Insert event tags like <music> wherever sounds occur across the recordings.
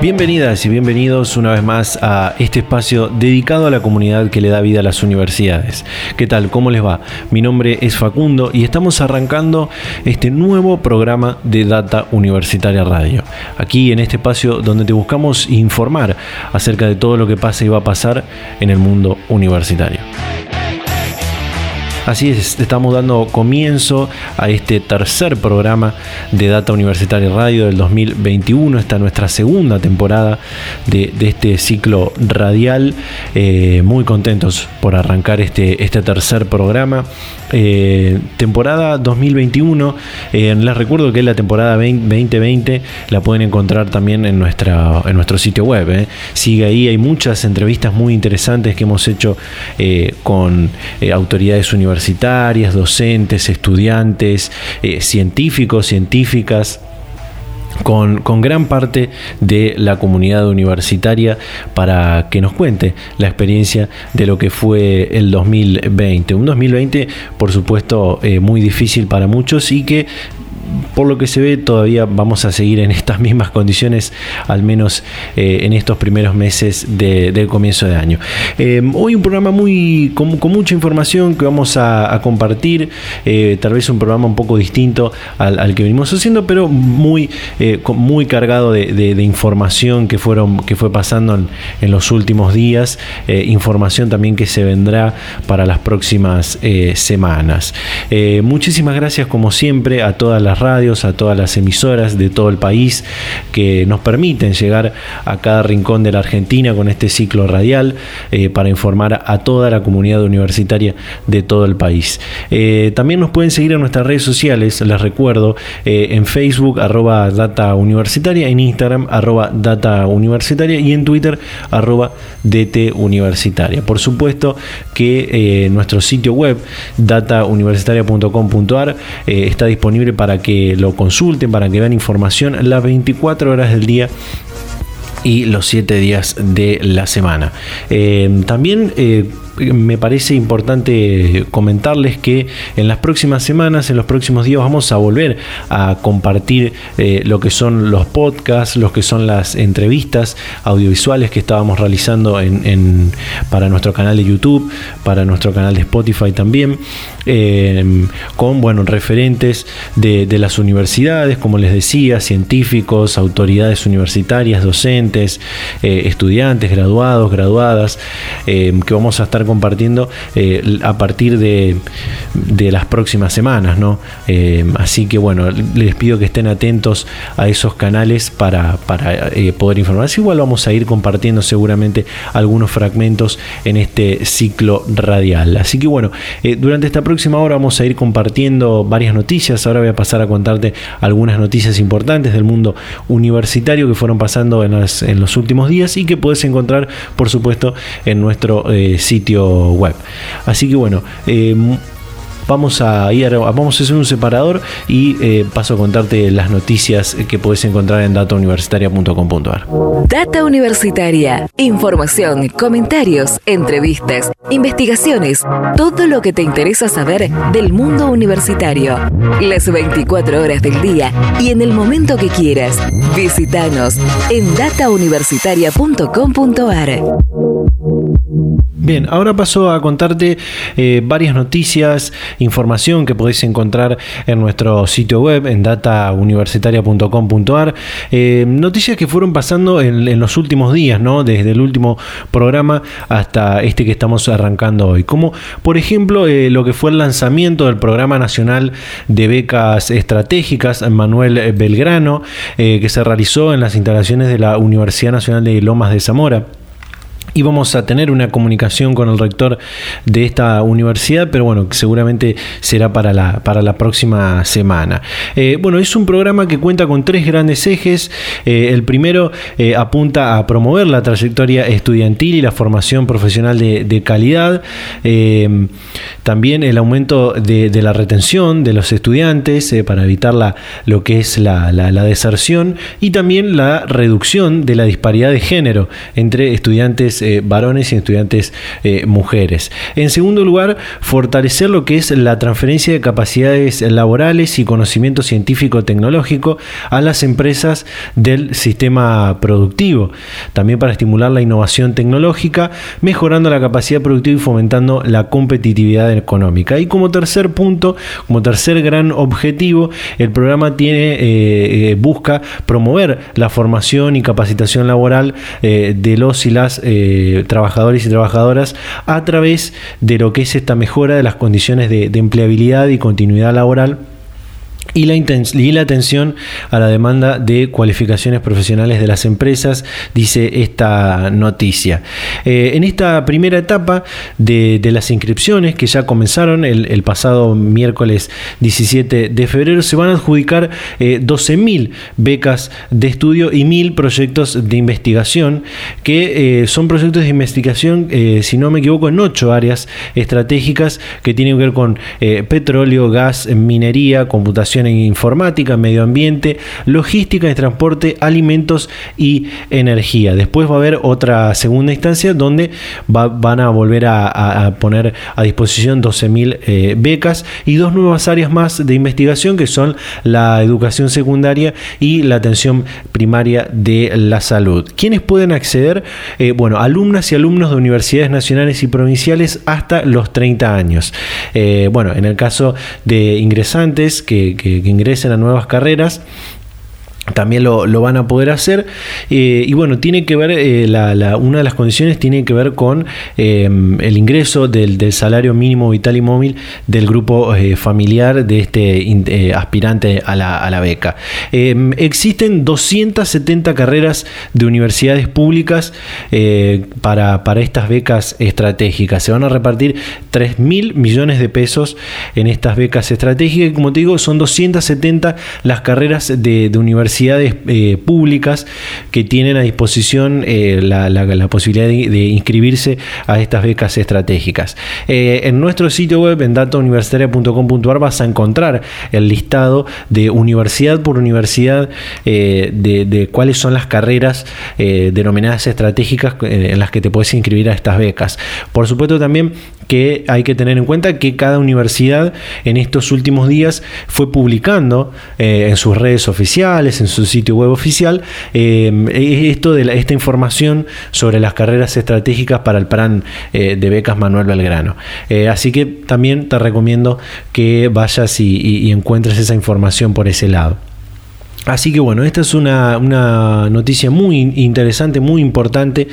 Bienvenidas y bienvenidos una vez más a este espacio dedicado a la comunidad que le da vida a las universidades. ¿Qué tal? ¿Cómo les va? Mi nombre es Facundo y estamos arrancando este nuevo programa de Data Universitaria Radio. Aquí en este espacio donde te buscamos informar acerca de todo lo que pasa y va a pasar en el mundo universitario. Así es, estamos dando comienzo a este tercer programa de Data Universitaria Radio del 2021. Esta es nuestra segunda temporada de, este ciclo radial. Eh, muy contentos por arrancar este, este tercer programa. Eh, temporada 2021. Eh, les recuerdo que la temporada 2020 la pueden encontrar también en, nuestra, en nuestro sitio web. Sigue ahí, hay muchas entrevistas muy interesantes que hemos hecho con autoridades universitarias, docentes, estudiantes, científicos, científicas con, gran parte de la comunidad universitaria para que nos cuente la experiencia de lo que fue el 2020. Un 2020, por supuesto, eh, muy difícil para muchos y que por lo que se ve todavía vamos a seguir en estas mismas condiciones, al menos eh, en estos primeros meses del comienzo de año. Eh, hoy un programa muy con, mucha información que vamos a, compartir, eh, tal vez un programa un poco distinto al, que venimos haciendo, pero muy, muy cargado de, información que, fueron, que fue pasando en los últimos días, información también que se vendrá para las próximas semanas. muchísimas gracias como siempre a todas las radios, a todas las emisoras de todo el país que nos permiten llegar a cada rincón de la Argentina con este ciclo radial eh, para informar a toda la comunidad universitaria de todo el país. Eh, también nos pueden seguir en nuestras redes sociales, les recuerdo, eh, en Facebook arroba data universitaria, en Instagram arroba data universitaria y en Twitter arroba dt universitaria. Por supuesto que nuestro sitio web datauniversitaria.com.ar está disponible para que que lo consulten, para que vean información las 24 horas del día y los 7 días de la semana. Eh, también eh, me parece importante comentarles que en las próximas semanas, en los próximos días, vamos a volver a compartir eh, lo que son los podcasts, lo que son las entrevistas audiovisuales que estábamos realizando en, para nuestro canal de YouTube, para nuestro canal de Spotify también, em, con bueno, referentes de, las universidades, como les decía, científicos, autoridades universitarias, docentes, eh, estudiantes, graduados, graduadas, em, que vamos a estar compartiendo eh, a partir de, las próximas semanas, ¿no? Eh, así que bueno, les pido que estén atentos a esos canales para, eh, poder informarse. Igual vamos a ir compartiendo seguramente algunos fragmentos en este ciclo radial. Así que bueno, durante esta próxima hora vamos a ir compartiendo varias noticias. Ahora voy a pasar a contarte algunas noticias importantes del mundo universitario que fueron pasando en, en los últimos días y que puedes encontrar, por supuesto, en nuestro sitio web. Así que bueno, eh, vamos a ir, vamos a hacer un separador y eh, paso a contarte las noticias que puedes encontrar en datauniversitaria.com.ar. Data Universitaria, información, comentarios, entrevistas, investigaciones, todo lo que te interesa saber del mundo universitario. Las 24 horas del día y en el momento que quieras. Visítanos en datauniversitaria.com.ar. Bien, ahora paso a contarte eh, varias noticias, información que podéis encontrar en nuestro sitio web en datauniversitaria.com.ar. Eh, noticias que fueron pasando en, los últimos días, ¿no? Desde el último programa hasta este que estamos arrancando hoy. Como por ejemplo eh, lo que fue el lanzamiento del Programa Nacional de Becas Estratégicas Manuel Belgrano, que se realizó en las instalaciones de la Universidad Nacional de Lomas de Zamora íbamos a tener una comunicación con el rector de esta universidad, pero bueno, seguramente será para la, para la próxima semana. Eh, bueno, es un programa que cuenta con tres grandes ejes. Eh, el primero eh, apunta a promover la trayectoria estudiantil y la formación profesional de, calidad. también el aumento de, la retención de los estudiantes para evitar la, lo que es la, la deserción y también la reducción de la disparidad de género entre estudiantes eh, varones y estudiantes eh, mujeres. En segundo lugar, fortalecer lo que es la transferencia de capacidades laborales y conocimiento científico-tecnológico a las empresas del sistema productivo. También para estimular la innovación tecnológica, mejorando la capacidad productiva y fomentando la competitividad económica. Y como tercer punto, como tercer gran objetivo, el programa tiene, eh, busca promover la formación y capacitación laboral de los y las eh, trabajadores y trabajadoras a través de lo que es esta mejora de las condiciones de empleabilidad y continuidad laboral y la, atención a la demanda de cualificaciones profesionales de las empresas, dice esta noticia. Eh, en esta primera etapa de, las inscripciones que ya comenzaron el, pasado miércoles 17 de febrero, se van a adjudicar eh, 12.000 becas de estudio y 1.000 proyectos de investigación, que eh, son proyectos de investigación, eh, si no me equivoco, en ocho áreas estratégicas que tienen que ver con petróleo, gas, minería, computación en informática, medio ambiente, logística de transporte, alimentos y energía. Después va a haber otra segunda instancia donde van a volver a, poner a disposición 12.000 eh, becas y dos nuevas áreas más de investigación que son la educación secundaria y la atención primaria de la salud. ¿Quiénes pueden acceder? Eh, bueno, alumnas y alumnos de universidades nacionales y provinciales hasta los 30 años. Eh, bueno, en el caso de ingresantes que, ingresen a nuevas carreras también lo, van a poder hacer. Eh, y bueno, tiene que ver, eh, la, una de las condiciones tiene que ver con eh, el ingreso del, salario mínimo vital y móvil del grupo familiar de este aspirante a la, beca. existen 270 carreras de universidades públicas para, para, estas becas estratégicas. Se van a repartir 3 mil millones de pesos en estas becas estratégicas. Y como te digo, son 270 las carreras de, de universidades eh, públicas que tienen a disposición eh, la, posibilidad de, inscribirse a estas becas estratégicas. Eh, en nuestro sitio web, en datauniversitaria.com.ar, vas a encontrar el listado de universidad por universidad de, cuáles son las carreras denominadas estratégicas en las que te puedes inscribir a estas becas. Por supuesto, también que hay que tener en cuenta que cada universidad en estos últimos días fue publicando en sus redes oficiales, en su sitio web oficial eh, esto de esta información sobre las carreras estratégicas para el plan eh, de becas Manuel Belgrano. Eh, así que también te recomiendo que vayas y encuentres esa información por ese lado. Así que bueno, esta es una, noticia muy interesante, muy importante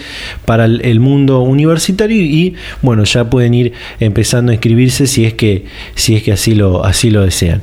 para el, mundo universitario y bueno, ya pueden ir empezando a inscribirse si es que, si es que así, lo, así lo desean.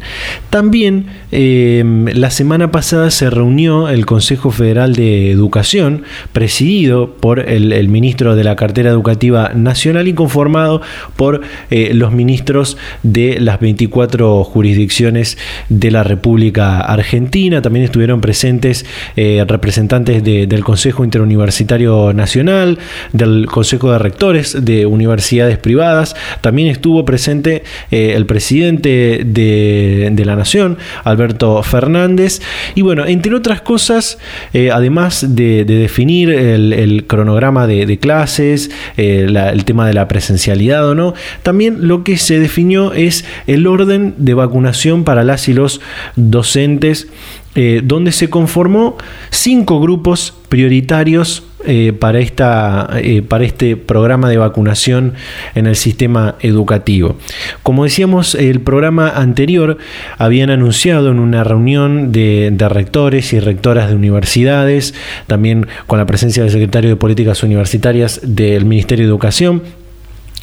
También em, la semana pasada se reunió el Consejo Federal de Educación, presidido por el, ministro de la Cartera Educativa Nacional y conformado por eh, los ministros de las 24 jurisdicciones de la República Argentina, también estuvieron presentes eh, representantes del Consejo Interuniversitario Nacional, del Consejo de Rectores de universidades privadas, también estuvo presente eh, el presidente de, la Nación, Alberto Fernández, y bueno, entre otras cosas, eh, además de, definir el, cronograma de, clases, el tema de la presencialidad o no, también lo que se definió es el orden de vacunación para las y los docentes eh, donde se conformó cinco grupos prioritarios eh, para, esta, eh, para este programa de vacunación en el sistema educativo. Como decíamos, el programa anterior habían anunciado en una reunión de, de rectores y rectoras de universidades, también con la presencia del secretario de Políticas Universitarias del Ministerio de Educación,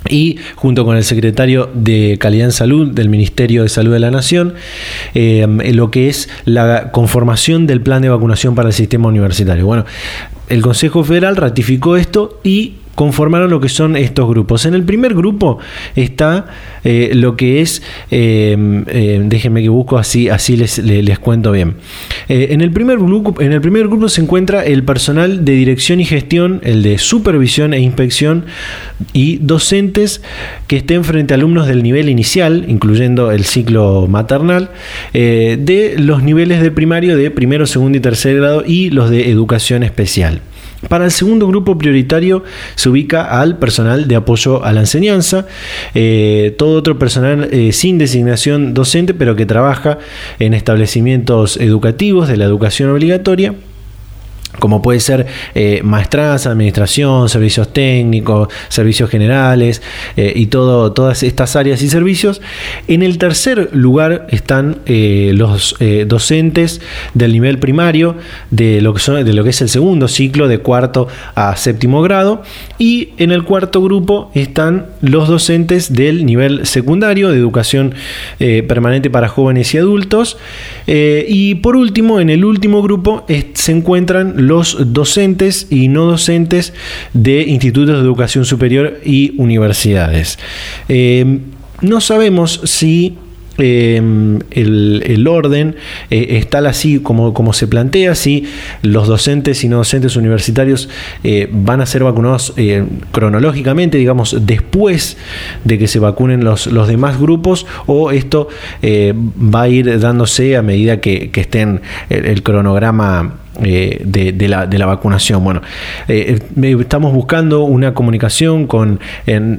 y junto con el secretario de Calidad en Salud del Ministerio de Salud de la Nación, eh, lo que es la conformación del plan de vacunación para el sistema universitario. Bueno, el Consejo Federal ratificó esto y conformaron lo que son estos grupos. En el primer grupo está eh, lo que es, em, em, déjenme que busco así, así les, les, cuento bien. Eh, en, el primer grupo, en el primer grupo se encuentra el personal de dirección y gestión, el de supervisión e inspección y docentes que estén frente a alumnos del nivel inicial, incluyendo el ciclo maternal, eh, de los niveles de primario de primero, segundo y tercer grado y los de educación especial. Para el segundo grupo prioritario se ubica al personal de apoyo a la enseñanza, eh, todo otro personal eh, sin designación docente, pero que trabaja en establecimientos educativos de la educación obligatoria como puede ser eh, administración, servicios técnicos, servicios generales eh, y todo, todas estas áreas y servicios. En el tercer lugar están eh, los docentes del nivel primario de lo que es el segundo ciclo de cuarto a séptimo grado y en el cuarto grupo están los docentes del nivel secundario de educación permanente para jóvenes y adultos y por último en el último grupo se encuentran los docentes y no docentes de institutos de educación superior y universidades. Eh, no sabemos si Em, el, orden eh, está así como, como se plantea, si los docentes y no docentes universitarios eh, van a ser vacunados eh, cronológicamente, digamos, después de que se vacunen los, los demás grupos, o esto va a ir dándose a medida que, estén el cronograma eh, de, la, de, la, vacunación. Bueno, eh, eh, estamos buscando una comunicación con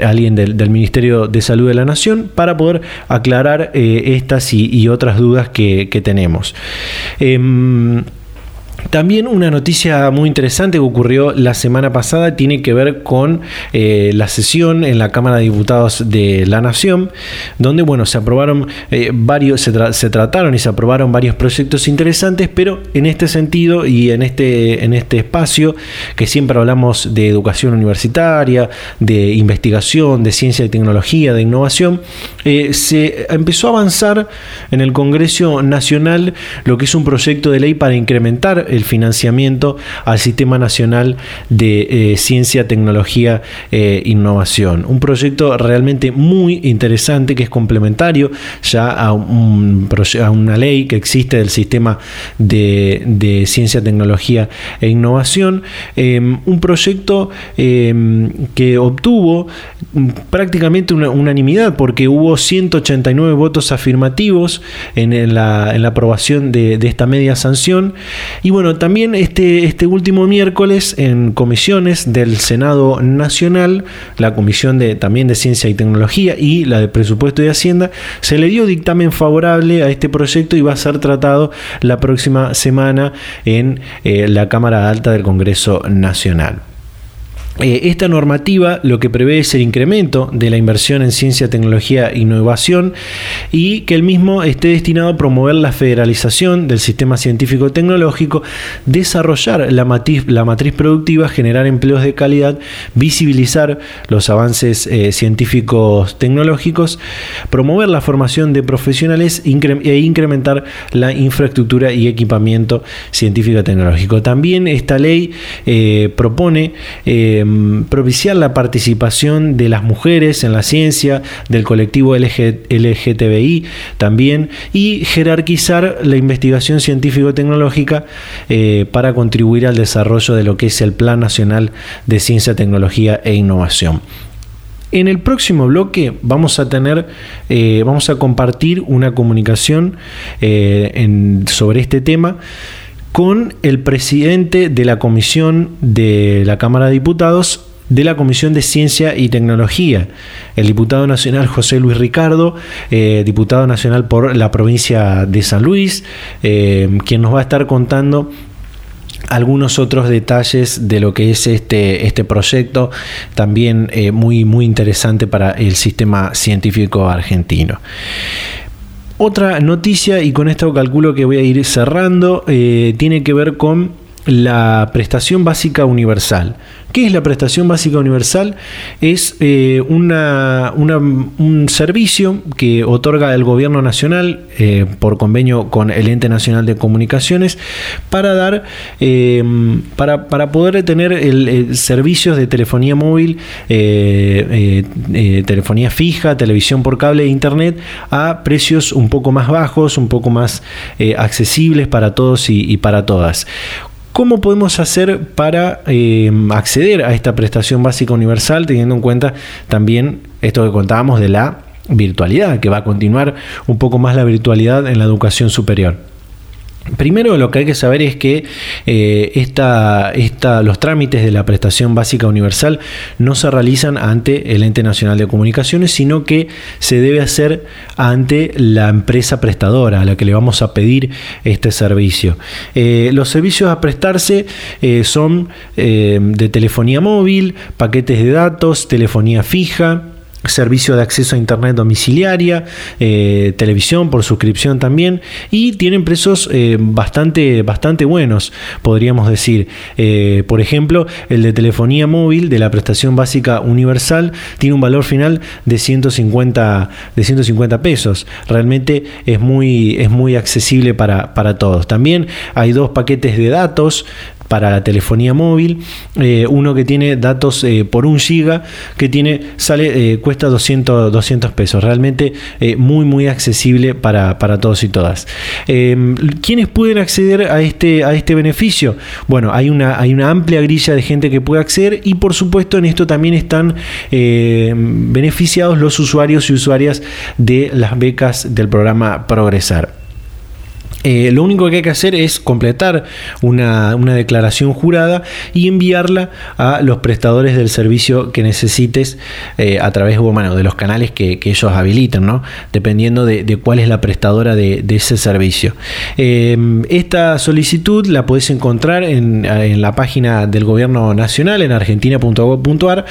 alguien del, Ministerio de Salud de la Nación para poder aclarar estas y, otras dudas que, que tenemos. También una noticia muy interesante que ocurrió la semana pasada tiene que ver con eh, la sesión en la Cámara de Diputados de la Nación, donde bueno, se aprobaron eh, varios, se, trataron y se aprobaron varios proyectos interesantes, pero en este sentido y en este, en este espacio, que siempre hablamos de educación universitaria, de investigación, de ciencia y tecnología, de innovación, eh, se empezó a avanzar en el Congreso Nacional lo que es un proyecto de ley para incrementar el financiamiento al Sistema Nacional de eh, Ciencia, Tecnología e Innovación. Un proyecto realmente muy interesante que es complementario ya a, un, a una ley que existe del Sistema de, Ciencia, Tecnología e Innovación. Em, un proyecto em, que obtuvo prácticamente una unanimidad porque hubo 189 votos afirmativos en, la, aprobación de, de esta media sanción y bueno, también este, este último miércoles en comisiones del Senado Nacional, la comisión de, también de Ciencia y Tecnología y la de Presupuesto y Hacienda, se le dio dictamen favorable a este proyecto y va a ser tratado la próxima semana en eh, la Cámara Alta del Congreso Nacional. Eh, esta normativa lo que prevé es el incremento de la inversión en ciencia, tecnología e innovación y que el mismo esté destinado a promover la federalización del sistema científico tecnológico, desarrollar la matriz, la matriz productiva, generar empleos de calidad, visibilizar los avances eh, científicos tecnológicos, promover la formación de profesionales e incrementar la infraestructura y equipamiento científico tecnológico. También esta ley eh, propone Em, propiciar la participación de las mujeres en la ciencia, del colectivo LGTBI también, y jerarquizar la investigación científico-tecnológica eh, para contribuir al desarrollo de lo que es el Plan Nacional de Ciencia, Tecnología e Innovación. En el próximo bloque vamos a tener, eh, vamos a compartir una comunicación eh, sobre este tema con el presidente de la comisión de la Cámara de Diputados de la Comisión de Ciencia y Tecnología, el diputado nacional José Luis Ricardo, eh, diputado nacional por la provincia de San Luis, eh, quien nos va a estar contando algunos otros detalles de lo que es este, este proyecto, también eh, muy, muy interesante para el sistema científico argentino. Otra noticia, y con esto calculo que voy a ir cerrando, eh, tiene que ver con la prestación básica universal. ¿Qué es la prestación básica universal? Es eh, un servicio que otorga el gobierno nacional eh, por convenio con el ente nacional de comunicaciones para dar eh, para, para, poder tener el, servicios de telefonía móvil, telefonía fija, televisión por cable e internet a precios un poco más bajos, un poco más accesibles para todos y para todas. ¿Cómo podemos hacer para eh, acceder a esta prestación básica universal teniendo en cuenta también esto que contábamos de la virtualidad, que va a continuar un poco más la virtualidad en la educación superior? Primero lo que hay que saber es que eh, los trámites de la prestación básica universal no se realizan ante el ente nacional de comunicaciones, sino que se debe hacer ante la empresa prestadora a la que le vamos a pedir este servicio. Eh, los servicios a prestarse eh, son de telefonía móvil, paquetes de datos, telefonía fija, servicio de acceso a internet domiciliaria, eh, televisión por suscripción también y tienen precios eh, bastante, bastante buenos, podríamos decir. Eh, por ejemplo, el de telefonía móvil de la prestación básica universal tiene un valor final de 150, de 150 pesos. Realmente es muy, es muy accesible para, para todos. También hay dos paquetes de datos para la telefonía móvil, eh, uno que tiene datos eh, por un giga, que tiene, sale, eh, cuesta 200, 200 pesos, realmente muy muy accesible para, todos y todas. ¿Quiénes pueden acceder a este, a este beneficio? Bueno, hay una, hay una amplia grilla de gente que puede acceder y por supuesto en esto también están beneficiados los usuarios y usuarias de las becas del programa Progresar. Eh, lo único que hay que hacer es completar una, declaración jurada y enviarla a los prestadores del servicio que necesites eh, a través bueno, de los canales que, ellos habiliten, ¿no? dependiendo de, cuál es la prestadora de, ese servicio. Em, esta solicitud la puedes encontrar en, la página del Gobierno Nacional, en argentina.gov.ar,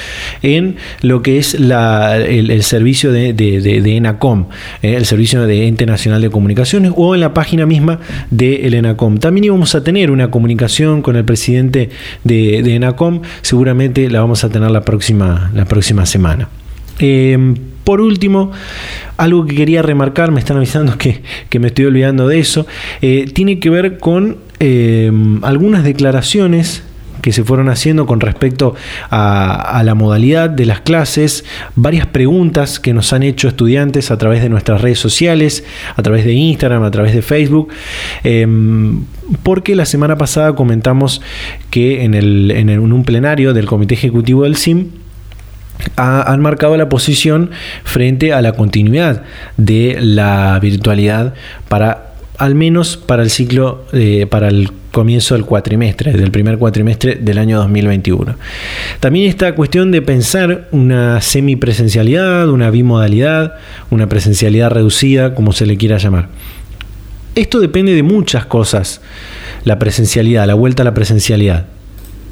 en lo que es el, servicio de, ENACOM, eh, el servicio de Ente Nacional de Comunicaciones, o en la página misma de el ENACOM. También íbamos a tener una comunicación con el presidente de, ENACOM, seguramente la vamos a tener la próxima, la próxima semana. Em, por último, algo que quería remarcar, me están avisando que, me estoy olvidando de eso, eh, tiene que ver con em, algunas declaraciones que se fueron haciendo con respecto a, la modalidad de las clases, varias preguntas que nos han hecho estudiantes a través de nuestras redes sociales, a través de Instagram, a través de Facebook, em, porque la semana pasada comentamos que en, el, en, un plenario del Comité Ejecutivo del CIM, han marcado la posición frente a la continuidad de la virtualidad para al menos para el ciclo, eh, para el comienzo del cuatrimestre, del primer cuatrimestre del año 2021. También esta cuestión de pensar una semipresencialidad, una bimodalidad, una presencialidad reducida, como se le quiera llamar. Esto depende de muchas cosas, la presencialidad, la vuelta a la presencialidad.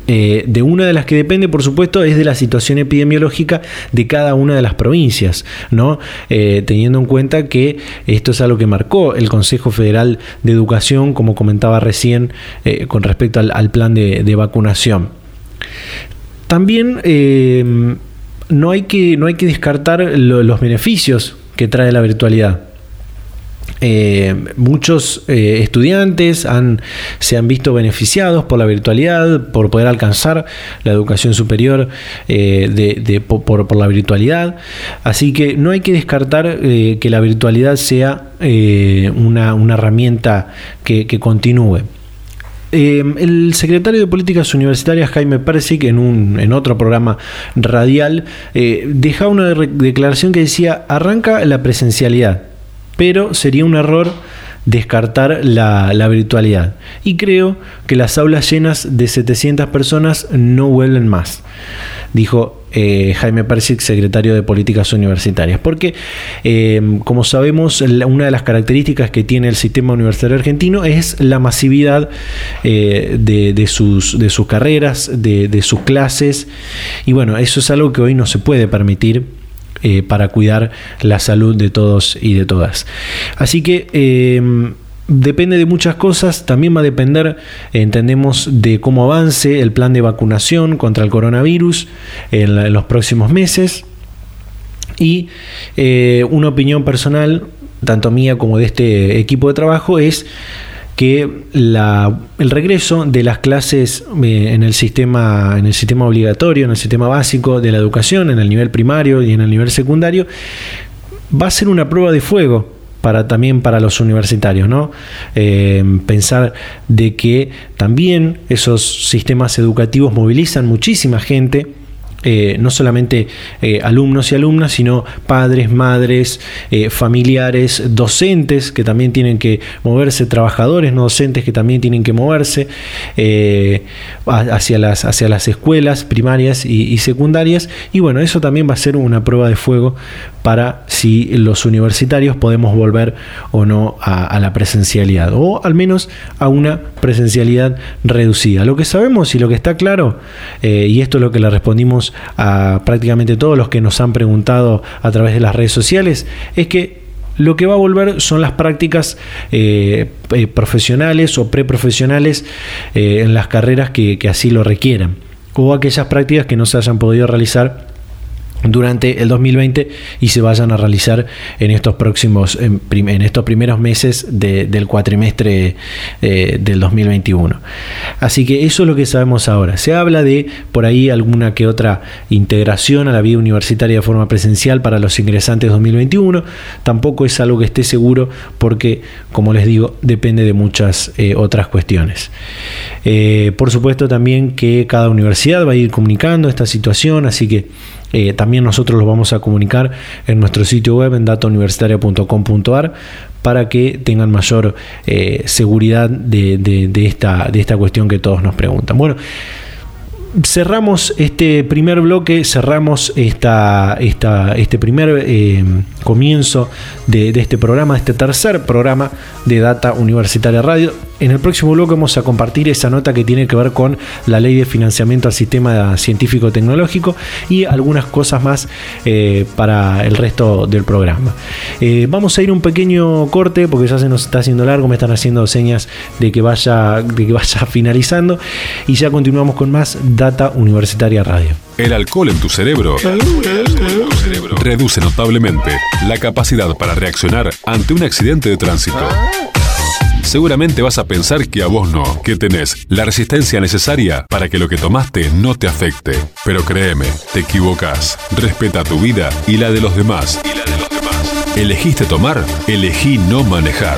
Eh, de una de las que depende, por supuesto, es de la situación epidemiológica de cada una de las provincias, ¿no? Eh, teniendo en cuenta que esto es algo que marcó el Consejo Federal de Educación, como comentaba recién, eh, con respecto al, plan de, vacunación. También no, hay que, no hay que descartar los beneficios que trae la virtualidad. Eh, muchos eh, estudiantes se han visto beneficiados por la virtualidad, por poder alcanzar la educación superior eh, por, la virtualidad. Así que no hay que descartar que la virtualidad sea una, herramienta que, continúe. el secretario de Políticas Universitarias, Jaime Persic, en, un, en otro programa radial, dejaba una declaración que decía, arranca la presencialidad pero sería un error descartar la, virtualidad. Y creo que las aulas llenas de 700 personas no vuelven más, dijo eh, Jaime Persic, secretario de Políticas Universitarias. Porque, eh, como sabemos, una de las características que tiene el sistema universitario argentino es la masividad eh, de, sus, carreras, de sus clases. Y bueno, eso es algo que hoy no se puede permitir eh, para cuidar la salud de todos y de todas. Así que em, depende de muchas cosas, también va a depender, entendemos, de cómo avance el plan de vacunación contra el coronavirus en, los próximos meses. Y eh, una opinión personal, tanto mía como de este equipo de trabajo, es que el regreso de las clases eh, en, el sistema, en el sistema obligatorio, en el sistema básico de la educación, en el nivel primario y en el nivel secundario, va a ser una prueba de fuego para, también para los universitarios, ¿no? Eh, pensar de que también esos sistemas educativos movilizan muchísima gente eh, no solamente eh, alumnos y alumnas, sino padres, madres, eh, familiares, docentes que también tienen que moverse, trabajadores no docentes que también tienen que moverse hacia, las, hacia las escuelas primarias y, secundarias. Y bueno, eso también va a ser una prueba de fuego para si los universitarios podemos volver o no a, la presencialidad, o al menos a una presencialidad reducida. Lo que sabemos y lo que está claro, y esto es lo que le respondimos a prácticamente todos los que nos han preguntado a través de las redes sociales, es que lo que va a volver son las prácticas eh, eh, profesionales o preprofesionales eh, en las carreras que, que así lo requieran, o aquellas prácticas que no se hayan podido realizar durante el 2020 y se vayan a realizar en estos próximos en, estos primeros meses del cuatrimestre eh, del 2021 así que eso es lo que sabemos ahora. Se habla de por ahí alguna que otra integración a la vida universitaria de forma presencial para los ingresantes 2021 tampoco es algo que esté seguro porque como les digo depende de muchas eh, otras cuestiones. Eh, por supuesto también que cada universidad va a ir comunicando esta situación así que eh, también nosotros lo vamos a comunicar en nuestro sitio web en datauniversitaria.com.ar para que tengan mayor eh, seguridad de, esta, de esta cuestión que todos nos preguntan. Bueno, cerramos este primer bloque, cerramos esta, esta este primer eh, comienzo de, este programa, de este tercer programa de Data Universitaria Radio. En el próximo bloque vamos a compartir esa nota que tiene que ver con la ley de financiamiento al sistema científico-tecnológico y algunas cosas más eh, para el resto del programa. Eh, vamos a ir un pequeño corte porque ya se nos está haciendo largo, me están haciendo señas de que vaya, de que vaya <laughs> finalizando y ya continuamos con más Data Universitaria Radio. El alcohol en tu cerebro reduce notablemente la capacidad para reaccionar ante un accidente de tránsito. Seguramente vas a pensar que a vos no, que tenés la resistencia necesaria para que lo que tomaste no te afecte. Pero créeme, te equivocas. Respeta tu vida y la de los demás. Y la de los demás. ¿Elegiste tomar? Elegí no manejar.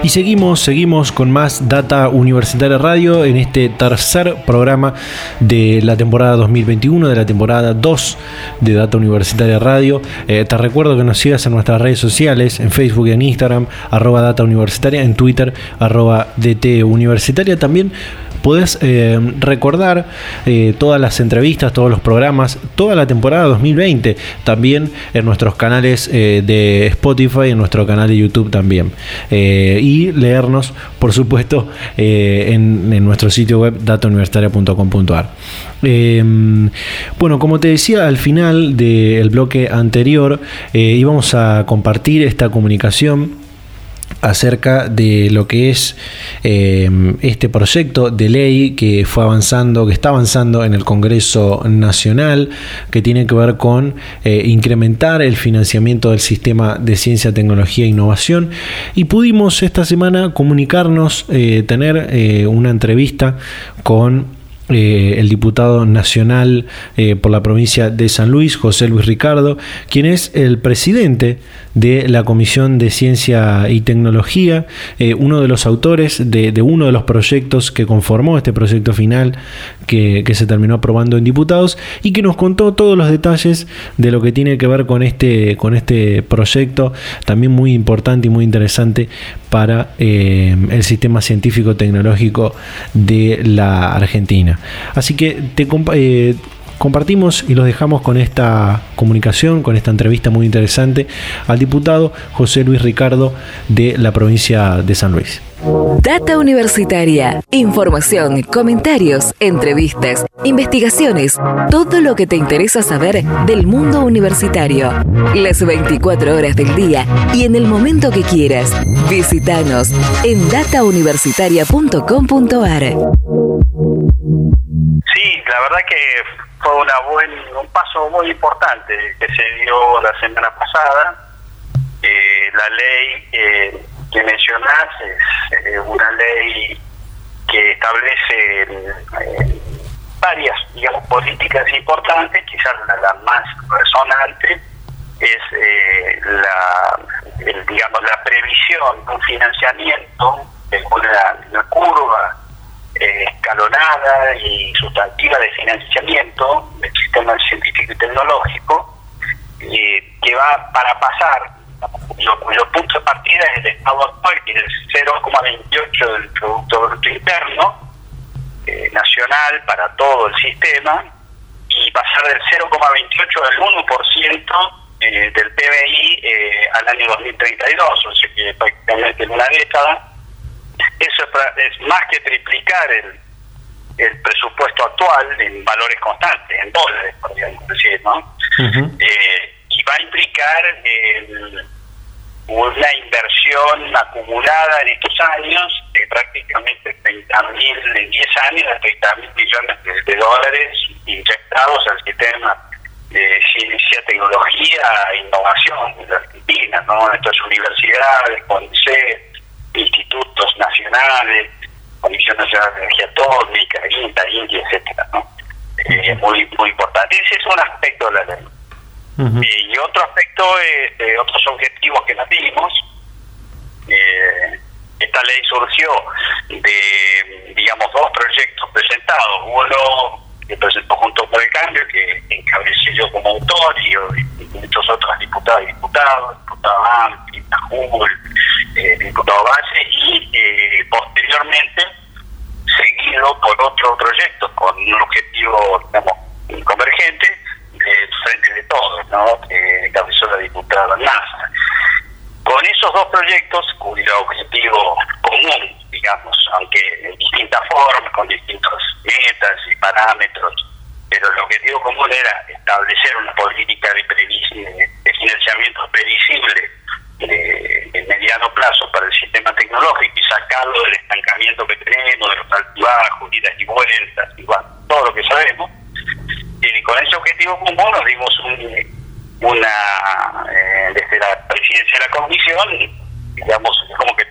Y seguimos, seguimos con más Data Universitaria Radio en este tercer programa de la temporada 2021, de la temporada 2 de Data Universitaria Radio. Eh, te recuerdo que nos sigas en nuestras redes sociales, en Facebook y en Instagram, arroba Data Universitaria, en Twitter, arroba DT Universitaria. También Puedes eh, recordar eh, todas las entrevistas, todos los programas, toda la temporada 2020, también en nuestros canales eh, de Spotify, en nuestro canal de YouTube también. y leernos, por supuesto, en, en, nuestro sitio web datauniversitaria.com.ar. bueno, como te decía al final del bloque anterior, íbamos a compartir esta comunicación acerca de lo que es eh, este proyecto de ley que fue avanzando, que está avanzando en el Congreso Nacional, que tiene que ver con eh, incrementar el financiamiento del sistema de ciencia, tecnología e innovación. Y pudimos esta semana comunicarnos, eh, tener una entrevista con eh, el diputado nacional eh, por la provincia de San Luis, José Luis Ricardo, quien es el presidente de la Comisión de Ciencia y Tecnología, eh, uno de los autores de, uno de los proyectos que conformó este proyecto final que, se terminó aprobando en diputados y que nos contó todos los detalles de lo que tiene que ver con este, con este proyecto, también muy importante y muy interesante para el sistema científico tecnológico de la Argentina. Así que te, eh, compartimos y los dejamos con esta comunicación, con esta entrevista muy interesante al diputado José Luis Ricardo de la provincia de San Luis. Data Universitaria. Información, comentarios, entrevistas, investigaciones, todo lo que te interesa saber del mundo universitario. Las 24 horas del día y en el momento que quieras. Visítanos en datauniversitaria.com.ar. Sí, la verdad que fue una buen, un paso muy importante que se dio la semana pasada. Eh, la ley eh, que mencionás es eh, una ley que establece varias digamos políticas importantes quizás la, más resonante es la digamos la previsión un financiamiento de una, curva escalonada y sustantiva de financiamiento del sistema científico y tecnológico que va para pasar cuyo, punto de partida es el estado actual, que es el 0,28 del Producto Interno eh, nacional para todo el sistema, y pasar del 0,28 al 1% eh, del PBI eh, al año 2032, o sea que prácticamente en una década. Eso es, más que triplicar el, el presupuesto actual en valores constantes, en dólares, podríamos decir, ¿no? y va a implicar una inversión acumulada en estos años de prácticamente 30 mil, en 10 años, de 30 mil millones de, dólares inyectados al sistema de ciencia, tecnología e innovación de Argentina, ¿no? Estas universidades, CONICET, institutos nacionales, Comisión Nacional de Energía Atómica, INTA, India, etcétera, ¿no? Eh, muy, muy importante. Ese es un aspecto de la ley y otro aspecto, eh, otros objetivos que nos dimos, eh, esta ley surgió de, digamos, dos proyectos presentados. Uno que presentó junto por el cambio, que encabecé yo como autor y, muchos otros diputados y diputados, diputado Ampi, Google, eh, diputado Base, y eh, posteriormente seguido por otro proyecto con un objetivo, digamos, convergente, frente de todos, ¿no? que encabezó la diputada NASA. Con esos dos proyectos, cuyo objetivo común, digamos, aunque en distintas formas, con distintas metas y parámetros, pero el objetivo común era establecer una política de, de financiamiento previsible de, mediano plazo para el sistema tecnológico y sacarlo del estancamiento que tenemos, de los altibajos, idas y vueltas, y todo lo que sabemos, y con ese objetivo común nos dimos una, eh, desde la presidencia de la comisión, digamos, como que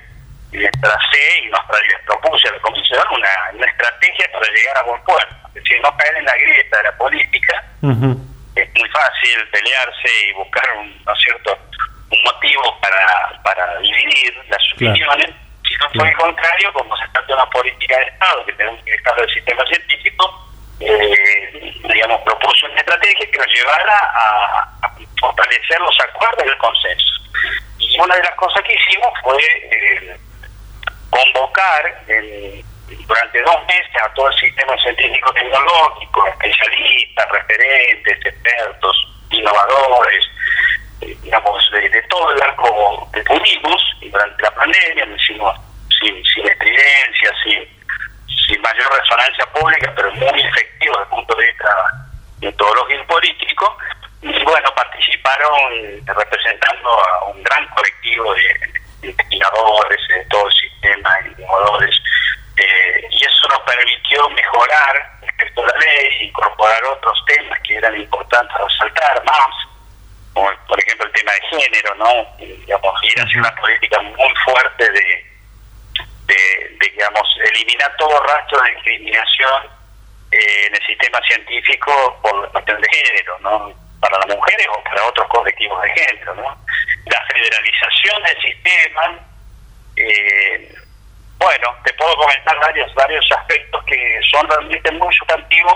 tracé y nos propuse a la comisión una, estrategia para llegar a buen puerto. Es decir, no caer en la grieta de la política. Es muy fácil pelearse y buscar un, ¿no es cierto? un motivo para, para dividir las opiniones. Si no fue el contrario, como se trata de una política de Estado, que tenemos que estar del sistema científico, eh, digamos, propuso una estrategia que nos llevara a, fortalecer los acuerdos y el consenso. Y una de las cosas que hicimos fue eh, convocar durante dos meses a todo el sistema científico-tecnológico, especialistas, referentes, expertos, innovadores, eh, digamos, de, todo el arco que pudimos, y durante la pandemia lo hicimos sin, sin estridencia, sin sin mayor resonancia pública, pero muy efectivo desde el punto de vista metodológico y político. Y bueno, participaron representando a un gran colectivo de, investigadores de todo el sistema, innovadores, eh, y eso nos permitió mejorar respecto a la ley, incorporar otros temas que eran importantes resaltar más, como por ejemplo el tema de género, ¿no? Digamos, ir hacia una política muy fuerte de de, digamos, eliminar todo rastro de discriminación eh, en el sistema científico por la cuestión de género, ¿no? Para las mujeres o para otros colectivos de género, ¿no? La federalización del sistema, eh, bueno, te puedo comentar varios, varios aspectos que son realmente muy sustantivos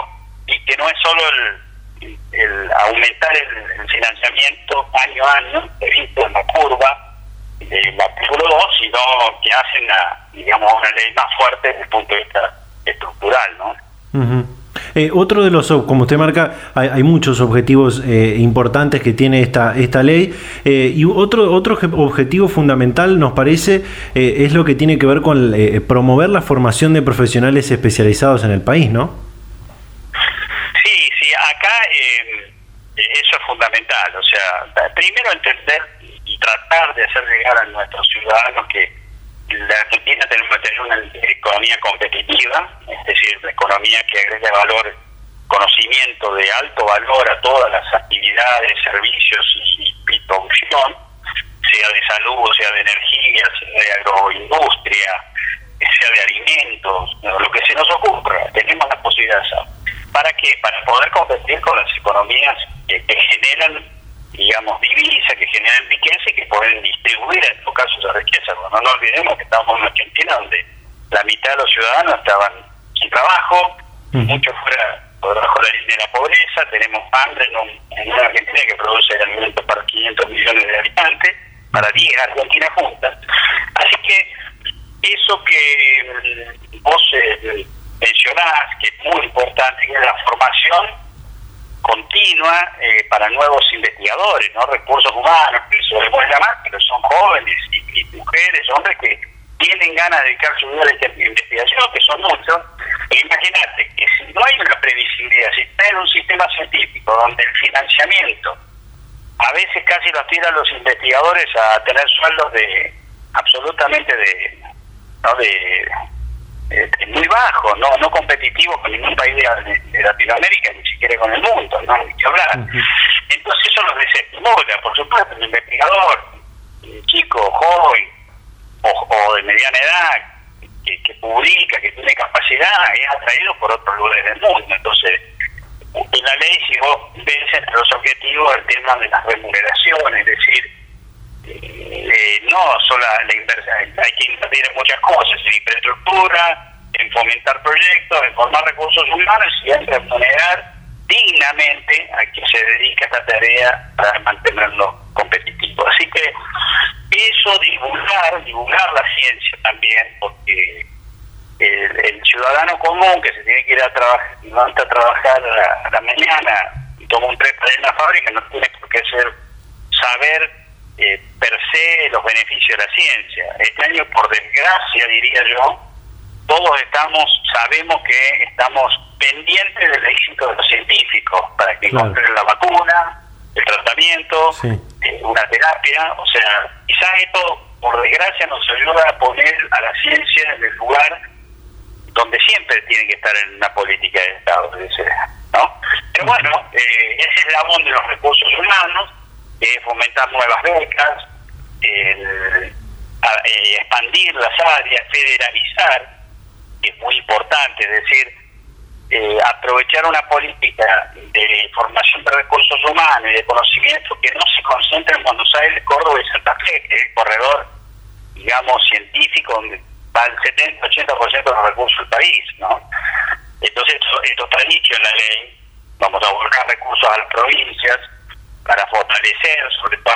y que no es solo el, el aumentar el, financiamiento año a año, visto en la curva, el artículo 2, sino que hacen, digamos, una ley más fuerte desde el punto de vista estructural, ¿no? Eh, otro de los, como usted marca, hay, muchos objetivos eh, importantes que tiene esta, esta ley eh, y otro, otro objetivo fundamental nos parece es lo que tiene que ver con promover la formación de profesionales especializados en el país, ¿no? Sí, sí, acá eso es fundamental, o sea, primero entender tratar de hacer llegar a nuestros ciudadanos que la Argentina tenemos que tener una economía competitiva, es decir, una economía que agregue valor, conocimiento de alto valor a todas las actividades, servicios y, producción, sea de salud, sea de energía, sea de agroindustria, sea de alimentos, lo que se nos ocurra, tenemos la posibilidad de hacerlo. ¿Para qué? Para poder competir con las economías que generan digamos, divisa, que generan riqueza y que pueden distribuir en estos casos esa riqueza. No nos olvidemos que estamos en Argentina donde la mitad de los ciudadanos estaban sin trabajo, muchos fuera por debajo de la línea de la pobreza, tenemos hambre en, una Argentina que produce alimentos para 500 millones de habitantes, para 10 Argentinas juntas. Así que eso que mm, vos eh, mencionás, que es muy importante, que es la formación, continua eh, para nuevos investigadores, no recursos humanos, que se les puede pero son jóvenes y, mujeres, hombres que tienen ganas de dedicar su vida a la investigación, que son muchos. E imagínate que si no hay una previsibilidad, si está en un sistema científico donde el financiamiento a veces casi lo tiran los investigadores a tener sueldos de absolutamente de, ¿no? de este, muy bajo, no no competitivo con ningún país de, Latinoamérica, ni siquiera con el mundo, no hay que hablar. Entonces eso nos desestimula, por supuesto, el investigador, un chico, joven o, de mediana edad, que, publica, que tiene capacidad, es atraído por otros lugares del mundo. Entonces, en la ley, si vos ves entre los objetivos el tema de las remuneraciones, es decir, eh, no solo la hay que invertir en muchas cosas, en infraestructura, en fomentar proyectos, en formar recursos humanos y en remunerar dignamente a quien se dedica a esta tarea para mantenerlo competitivo. Así que eso, divulgar, divulgar la ciencia también, porque el, ciudadano común que se tiene que ir a trabajar, a trabajar a la, mañana y toma un tren en la fábrica, no tiene por qué ser saber eh, per se los beneficios de la ciencia. Este año, por desgracia, diría yo, todos estamos, sabemos que estamos pendientes del éxito de los científicos para que encuentren la vacuna, el tratamiento, eh, una terapia, o sea, quizás esto, por desgracia, nos ayuda a poner a la ciencia en el lugar donde siempre tiene que estar en una política de Estado, ¿no? Pero bueno, eh, ese eslabón de los recursos humanos, fomentar nuevas becas, eh, expandir las áreas, federalizar, que es muy importante, es decir, eh, aprovechar una política de formación de recursos humanos y de conocimiento que no se concentre en Buenos Aires, Córdoba y Santa Fe, que es el corredor, digamos, científico donde va el 70-80% de los recursos del país, ¿no? Entonces, esto, esto está dicho en la ley, vamos a volcar recursos a las provincias, para fortalecer, sobre todo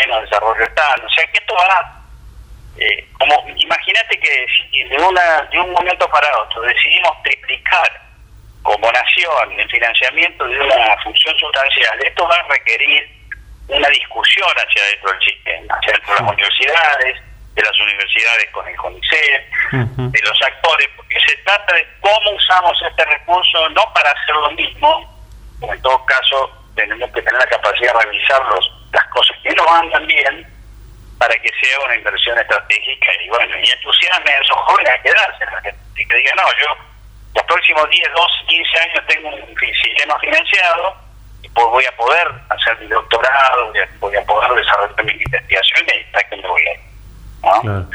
menos desarrollo están. O sea que esto va, eh, como imagínate que si de, una, de un momento para otro decidimos triplicar como nación el financiamiento de una función sustancial, esto va a requerir una discusión hacia dentro del sistema, hacia dentro de las universidades, de las universidades con el CONICET, de los actores, porque se trata de cómo usamos este recurso no para hacer lo mismo, o en todo caso tenemos que tener la capacidad de revisar las cosas que no andan bien para que sea una inversión estratégica y bueno, y entusiasme a esos jóvenes a quedarse, y que digan, no, yo los próximos 10, 12, 15 años tengo un sistema financiado y pues voy a poder hacer mi doctorado, voy a poder desarrollar mis investigaciones y hasta que me voy a ir. Claro.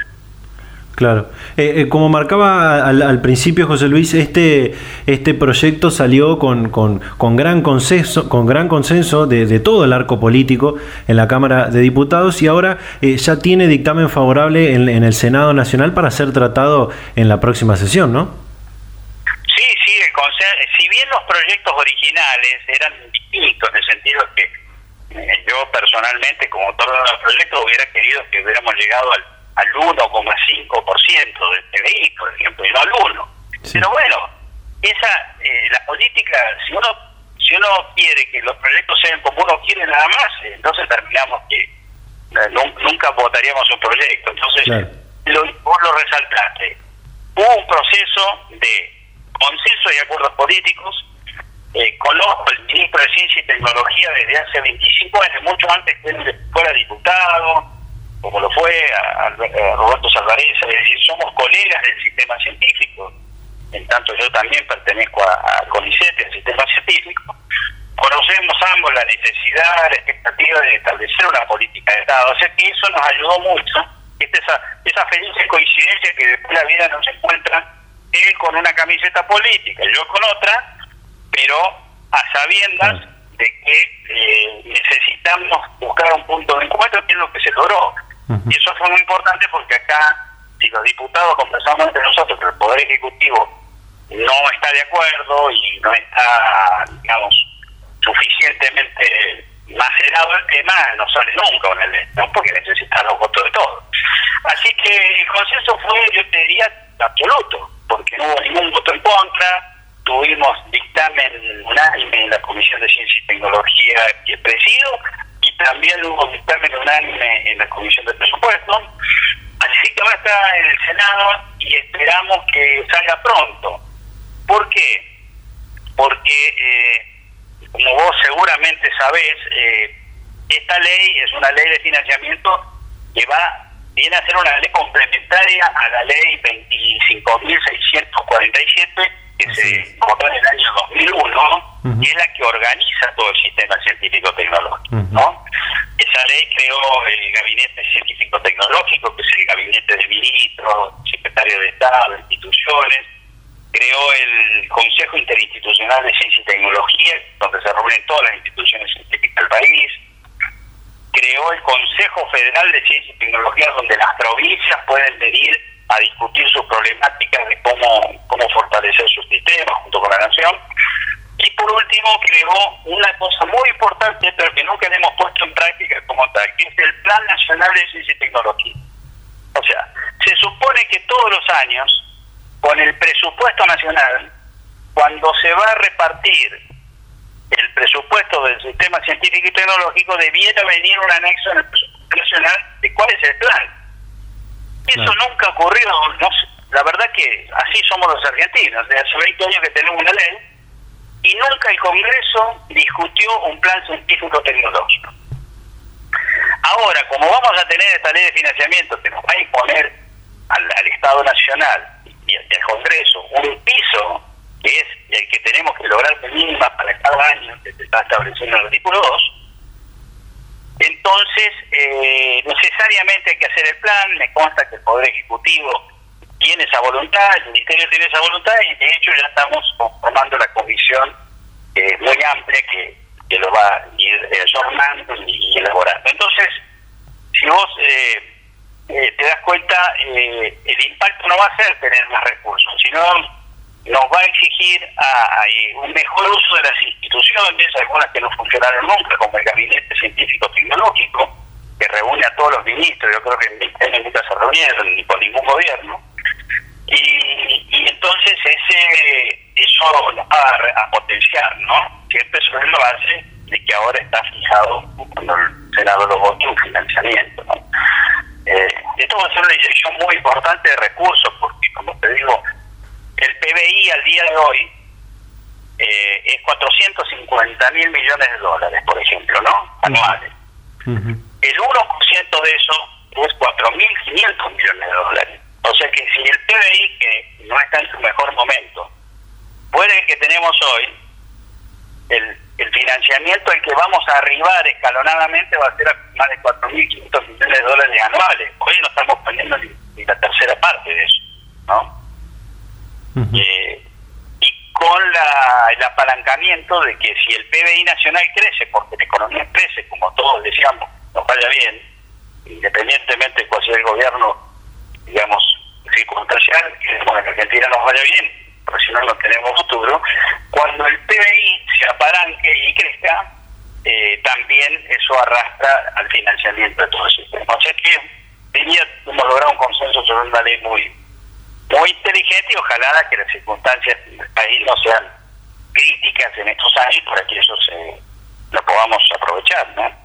Eh, eh, como marcaba al, principio José Luis, este, este proyecto salió con, con, con gran consenso, con gran consenso de, todo el arco político en la Cámara de Diputados y ahora eh, ya tiene dictamen favorable en, el Senado Nacional para ser tratado en la próxima sesión, ¿no? Sí, sí, si bien los proyectos originales eran distintos en el sentido que yo personalmente, como todo los proyectos, hubiera querido que hubiéramos llegado al al 1,5% del PBI, por ejemplo, y no al 1. Pero bueno, esa, eh, la política, si uno, si uno quiere que los proyectos sean como uno quiere nada más, entonces terminamos que eh, nunca votaríamos un proyecto. Entonces, lo, vos lo resaltaste. Hubo un proceso de consenso y acuerdos políticos. Eh, conozco al ministro de Ciencia y Tecnología desde hace 25 años, mucho antes que él fuera diputado, como lo fue a, Roberto Salvarez, es decir, somos colegas del sistema científico, en tanto yo también pertenezco a, CONICET, el sistema científico, conocemos ambos la necesidad, la expectativa de establecer una política de Estado, o sea que eso nos ayudó mucho, esa, esa feliz coincidencia que después la vida nos encuentra él con una camiseta política, yo con otra, pero a sabiendas de que eh, necesitamos buscar un punto de encuentro, que es lo que se logró. Y eso fue muy importante porque acá, si los diputados conversamos entre nosotros, pero el Poder Ejecutivo no está de acuerdo y no está, digamos, suficientemente macerado el tema, no sale nunca una ley, ¿no? porque necesita los votos de todos. Así que el consenso fue, yo te diría, absoluto, porque no hubo ningún voto en contra, tuvimos dictamen unánime en la Comisión de Ciencia y Tecnología que presido, y también hubo dictamen unánime en la Comisión de Presupuesto. Así que ahora está en el Senado y esperamos que salga pronto. ¿Por qué? Porque, eh, como vos seguramente sabés, eh, esta ley es una ley de financiamiento que va viene a ser una ley complementaria a la ley 25.647 que se votó en el año 2001 y es la que organiza todo el sistema científico-tecnológico. ¿no? Esa ley creó el Gabinete Científico-Tecnológico, que es el gabinete de ministros, secretario de Estado, instituciones, creó el Consejo Interinstitucional de Ciencia y Tecnología, donde se reúnen todas las instituciones científicas del país, creó el Federal de Ciencia y Tecnología, donde las provincias pueden venir a discutir sus problemáticas de cómo, cómo fortalecer sus sistemas junto con la nación. Y por último creó una cosa muy importante, pero que nunca hemos puesto en práctica como tal, que es el Plan Nacional de Ciencia y Tecnología. O sea, se supone que todos los años, con el presupuesto nacional, cuando se va a repartir el presupuesto del sistema científico y tecnológico, debiera venir un anexo en el cuál es el plan eso nunca ocurrió. No, la verdad que así somos los argentinos. De hace 20 años que tenemos una ley y nunca el Congreso discutió un plan científico tecnológico. Ahora, como vamos a tener esta ley de financiamiento que nos va a imponer al, Estado Nacional y, al Congreso un piso que es el que tenemos que lograr mínima para cada año que se está estableciendo en el artículo 2, entonces, eh, necesariamente hay que hacer el plan, me consta que el Poder Ejecutivo tiene esa voluntad, el Ministerio tiene esa voluntad y de hecho ya estamos formando la comisión eh, muy amplia que, que, lo va a ir eh, y, elaborando. Entonces, si vos eh, te das cuenta, el impacto no va a ser tener más recursos, sino nos va a exigir a, un mejor uso de las instituciones, algunas que no funcionaron nunca, como el Gabinete Científico Tecnológico, que reúne a todos los ministros, yo creo que en 20 años nunca se reunieron ni con ningún gobierno, y, entonces ese eso lo va a, potenciar, ¿no? Siempre sobre la base de que ahora está fijado cuando el Senado lo vote un financiamiento, ¿no? Eh, esto va a ser una inyección muy importante de recursos, porque como te digo, el PBI al día de hoy eh, es 450 mil millones de dólares, por ejemplo, ¿no? Anuales. El 1% de eso es 4.500 millones de dólares. O sea que si el PBI, que no está en su mejor momento, puede que tenemos hoy, el, el financiamiento al que vamos a arribar escalonadamente va a ser a más de 4.500 millones de dólares anuales. Hoy no estamos poniendo ni la tercera parte de eso, ¿no? Eh, y con la, el apalancamiento de que si el PBI nacional crece, porque la economía crece, como todos decíamos, nos vaya bien, independientemente de cuál sea el gobierno, digamos, circunstancial, que en Argentina nos vaya bien, porque si no, no tenemos futuro, cuando el PBI se apalanque y crezca, eh, también eso arrastra al financiamiento de todo el sistema. O sea que, diría, hemos logrado un consenso sobre una ley muy muy inteligente y ojalá que las circunstancias del país no sean críticas en estos años para que eso se lo podamos aprovechar, ¿no?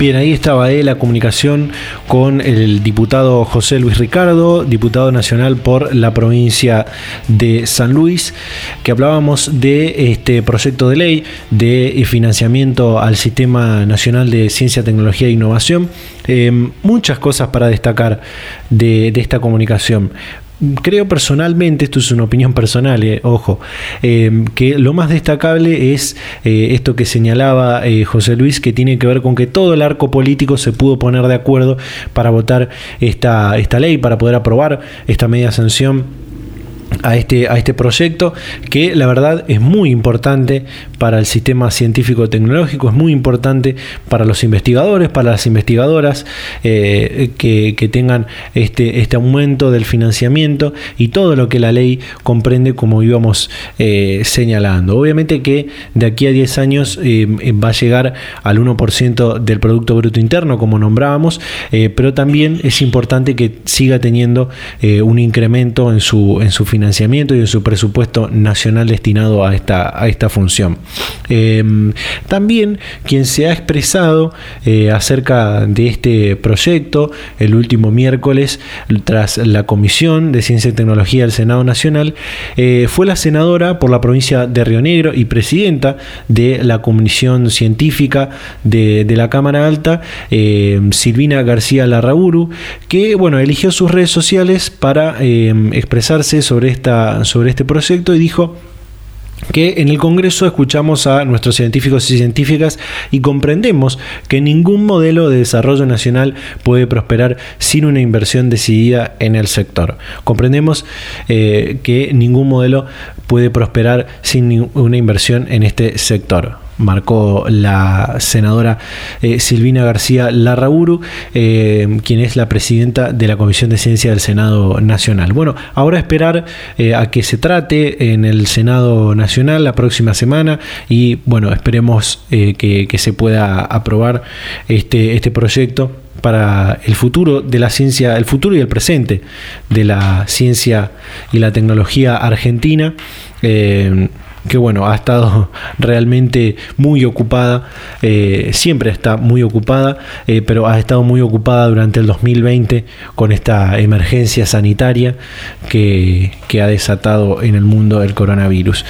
Bien, ahí estaba eh, la comunicación con el diputado José Luis Ricardo, diputado nacional por la provincia de San Luis, que hablábamos de este proyecto de ley de financiamiento al Sistema Nacional de Ciencia, Tecnología e Innovación. Eh, muchas cosas para destacar de, de esta comunicación creo personalmente, esto es una opinión personal, eh, ojo, eh, que lo más destacable es eh, esto que señalaba José Luis, que tiene que ver con que todo el arco político se pudo poner de acuerdo para votar esta, esta ley, para poder aprobar esta media sanción a este, a este proyecto que la verdad es muy importante para el sistema científico tecnológico, es muy importante para los investigadores, para las investigadoras eh, que, tengan este, este aumento del financiamiento y todo lo que la ley comprende como íbamos eh, señalando. Obviamente que de aquí a 10 años eh, va a llegar al 1% del Producto Bruto Interno como nombrábamos, pero también es importante que siga teniendo un incremento en su, en su financiamiento y en su presupuesto nacional destinado a esta, a esta función. Em, también quien se ha expresado eh, acerca de este proyecto el último miércoles tras la Comisión de Ciencia y Tecnología del Senado Nacional eh, fue la senadora por la provincia de Río Negro y presidenta de la Comisión Científica de, la Cámara Alta, em, Silvina García Larrauru, que bueno, eligió sus redes sociales para em, expresarse sobre sobre este proyecto y dijo que en el Congreso escuchamos a nuestros científicos y científicas y comprendemos que ningún modelo de desarrollo nacional puede prosperar sin una inversión decidida en el sector. Comprendemos eh, que ningún modelo puede prosperar sin una inversión en este sector marcó la senadora eh, Silvina García Larrauru, eh, quien es la presidenta de la Comisión de Ciencia del Senado Nacional. Bueno, ahora esperar eh, a que se trate en el Senado Nacional la próxima semana y bueno, esperemos que, se pueda aprobar este, este proyecto para el futuro de la ciencia, el futuro y el presente de la ciencia y la tecnología argentina que bueno, ha estado realmente muy ocupada, eh, siempre está muy ocupada, eh, pero ha estado muy ocupada durante el 2020 con esta emergencia sanitaria que, que ha desatado en el mundo el coronavirus.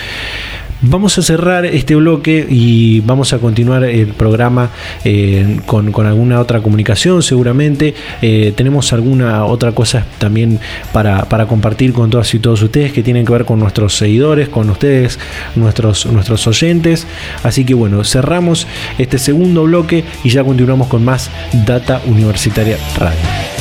Vamos a cerrar este bloque y vamos a continuar el programa eh, con, alguna otra comunicación seguramente. Eh, tenemos alguna otra cosa también para, compartir con todas y todos ustedes que tienen que ver con nuestros seguidores, con ustedes, nuestros, nuestros oyentes. Así que bueno, cerramos este segundo bloque y ya continuamos con más Data Universitaria Radio.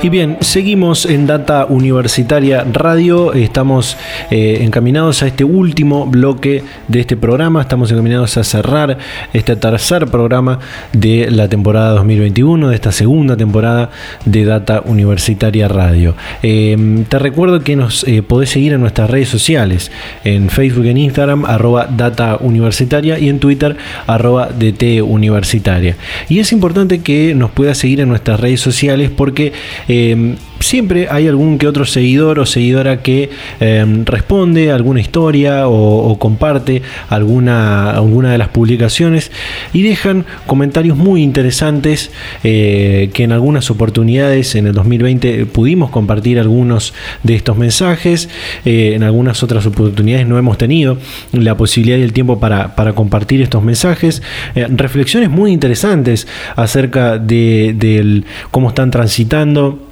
Y bien, seguimos en Data Universitaria Radio. Estamos eh, encaminados a este último bloque de este programa. Estamos encaminados a cerrar este tercer programa de la temporada 2021, de esta segunda temporada de Data Universitaria Radio. Em, te recuerdo que nos eh, podés seguir en nuestras redes sociales, en Facebook en Instagram, arroba Data Universitaria y en Twitter, arroba DT Universitaria. Y es importante que nos puedas seguir en nuestras redes sociales porque eh, siempre hay algún que otro seguidor o seguidora que em, responde alguna historia o, comparte alguna, alguna de las publicaciones y dejan comentarios muy interesantes eh, que en algunas oportunidades en el 2020 pudimos compartir algunos de estos mensajes, eh, en algunas otras oportunidades no hemos tenido la posibilidad y el tiempo para, compartir estos mensajes, eh, reflexiones muy interesantes acerca de cómo están transitando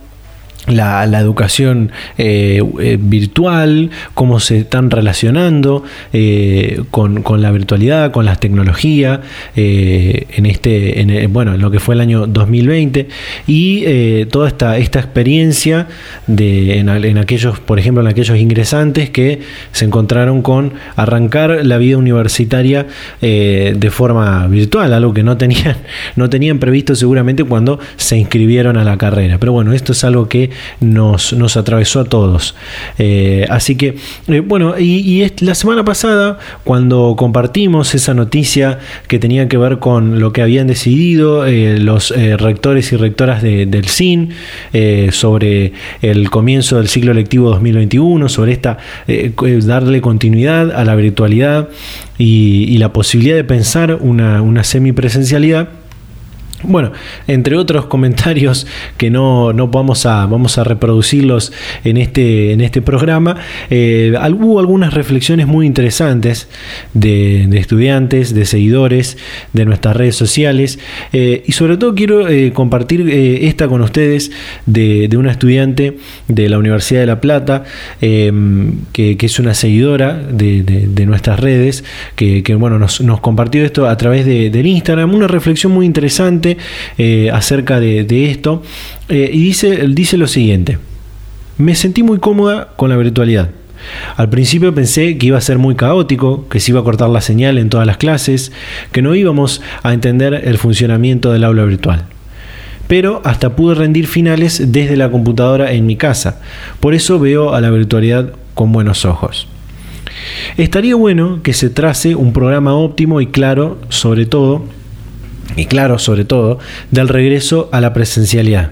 la, educación eh, eh, virtual, cómo se están relacionando eh, con, la virtualidad, con las tecnologías, en este, en, bueno, en lo que fue el año 2020 y toda esta, esta experiencia de, en, aquellos, por ejemplo, en aquellos ingresantes que se encontraron con arrancar la vida universitaria de forma virtual, algo que no tenían, no tenían previsto seguramente cuando se inscribieron a la carrera. Pero bueno, esto es algo que nos, nos atravesó a todos. Eh, así que, eh, bueno, y, la semana pasada, cuando compartimos esa noticia que tenía que ver con lo que habían decidido eh, los rectores y rectoras del CIN sobre el comienzo del ciclo lectivo 2021, sobre esta, darle continuidad a la virtualidad y, la posibilidad de pensar una, una semipresencialidad, bueno, entre otros comentarios que no, vamos, a, vamos a reproducirlos en este, en este programa, eh, hubo algunas reflexiones muy interesantes de, estudiantes, de seguidores de nuestras redes sociales eh, y sobre todo quiero eh, compartir esta con ustedes de, una estudiante de la Universidad de La Plata, que, es una seguidora de, nuestras redes, que, bueno, nos, compartió esto a través del Instagram, una reflexión muy interesante eh, acerca de, esto. Eh, y dice, dice lo siguiente. Me sentí muy cómoda con la virtualidad. Al principio pensé que iba a ser muy caótico, que se iba a cortar la señal en todas las clases, que no íbamos a entender el funcionamiento del aula virtual. Pero hasta pude rendir finales desde la computadora en mi casa. Por eso veo a la virtualidad con buenos ojos. Estaría bueno que se trace un programa óptimo y claro, sobre todo, y claro, sobre todo, del regreso a la presencialidad.